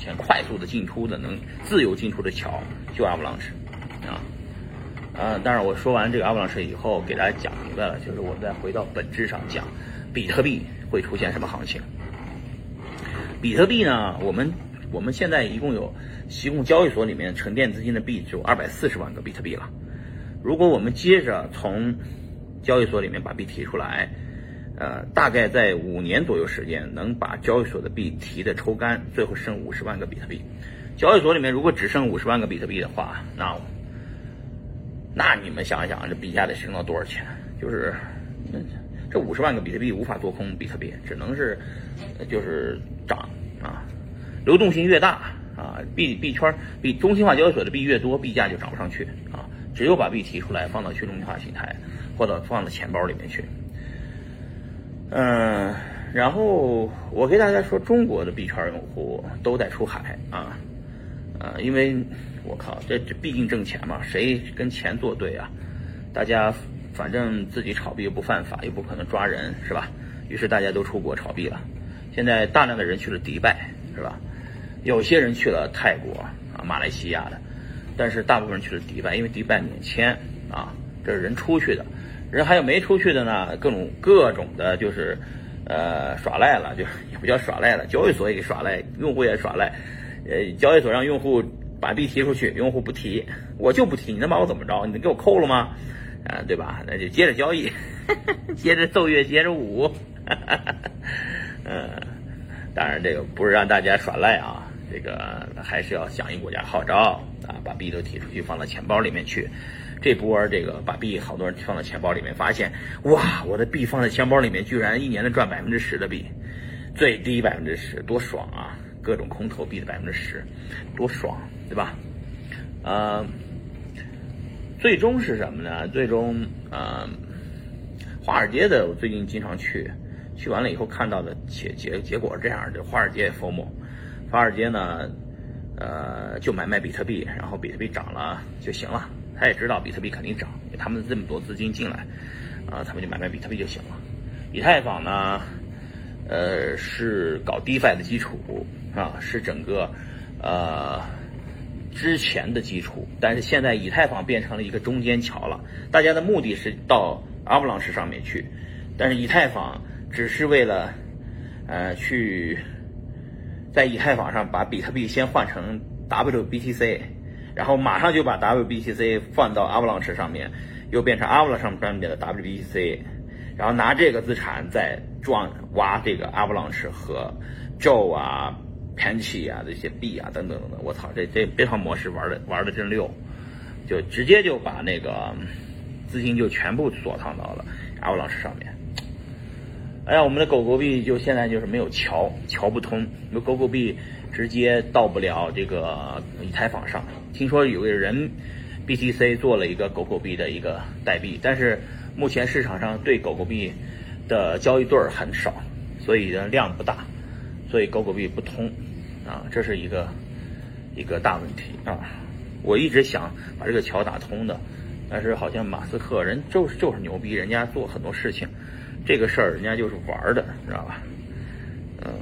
前快速的进出的能自由进出的桥，就 Avalanche 啊，当然我说完这个 Avalanche 以后，给大家讲明白了，就是我们再回到本质上讲，比特币会出现什么行情？比特币呢，我们我们现在一共有提供交易所里面沉淀资金的币只有二百四十万个比特币了，如果我们接着从交易所里面把币提出来。呃，大概在五年左右时间，能把交易所的币提的抽干，最后剩五十万个比特币。交易所里面如果只剩五十万个比特币的话，那那你们想一想，这币价得升到多少钱？就是这五十万个比特币无法做空比特币，只能是就是涨啊。流动性越大啊，币币圈币中心化交易所的币越多，币价就涨不上去啊。只有把币提出来，放到去中心化平台，或者放到钱包里面去。嗯，然后我给大家说，中国的币圈用户都在出海啊，啊，因为我靠，这这毕竟挣钱嘛，谁跟钱作对啊？大家反正自己炒币又不犯法，又不可能抓人，是吧？于是大家都出国炒币了。现在大量的人去了迪拜，是吧？有些人去了泰国啊、马来西亚的，但是大部分人去了迪拜，因为迪拜免签啊，这是人出去的。人还有没出去的呢？各种各种的，就是，呃，耍赖了，就也不叫耍赖了，交易所也给耍赖，用户也耍赖，呃，交易所让用户把币提出去，用户不提，我就不提，你能把我怎么着？你能给我扣了吗？啊，对吧？那就接着交易，接着奏乐，接着舞，嗯，当然这个不是让大家耍赖啊，这个还是要响应国家号召啊，把币都提出去，放到钱包里面去。这波这个把币好多人放到钱包里面，发现哇，我的币放在钱包里面，居然一年能赚百分之十的币，最低百分之十，多爽啊！各种空投币的百分之十，多爽，对吧？呃，最终是什么呢？最终，呃，华尔街的我最近经常去，去完了以后看到的结结结果是这样的：华尔街也 FOMO，华尔街呢，呃，就买卖比特币，然后比特币涨了就行了。他也知道比特币肯定涨，他们这么多资金进来，啊，他们就买卖比特币就行了。以太坊呢，呃，是搞 DeFi 的基础啊，是整个呃之前的基础。但是现在以太坊变成了一个中间桥了，大家的目的是到 Avalanche 上面去，但是以太坊只是为了呃去在以太坊上把比特币先换成 WBTC。然后马上就把 WBTC 放到 Avalanche 上面，又变成 Avalanche 上面的 WBTC，然后拿这个资产再赚挖这个 Avalanche 和 Joe 啊、Pancake 啊这些币啊等等等等，我操，这这这套模式玩的玩的真溜，就直接就把那个资金就全部锁藏到了 Avalanche 上面。哎呀，我们的狗狗币就现在就是没有桥，桥不通，狗狗币。直接到不了这个以太坊上。听说有个人，BTC 做了一个狗狗币的一个代币，但是目前市场上对狗狗币的交易对儿很少，所以呢量不大，所以狗狗币不通啊，这是一个一个大问题啊。我一直想把这个桥打通的，但是好像马斯克人就是就是牛逼，人家做很多事情，这个事儿人家就是玩的，知道吧？嗯。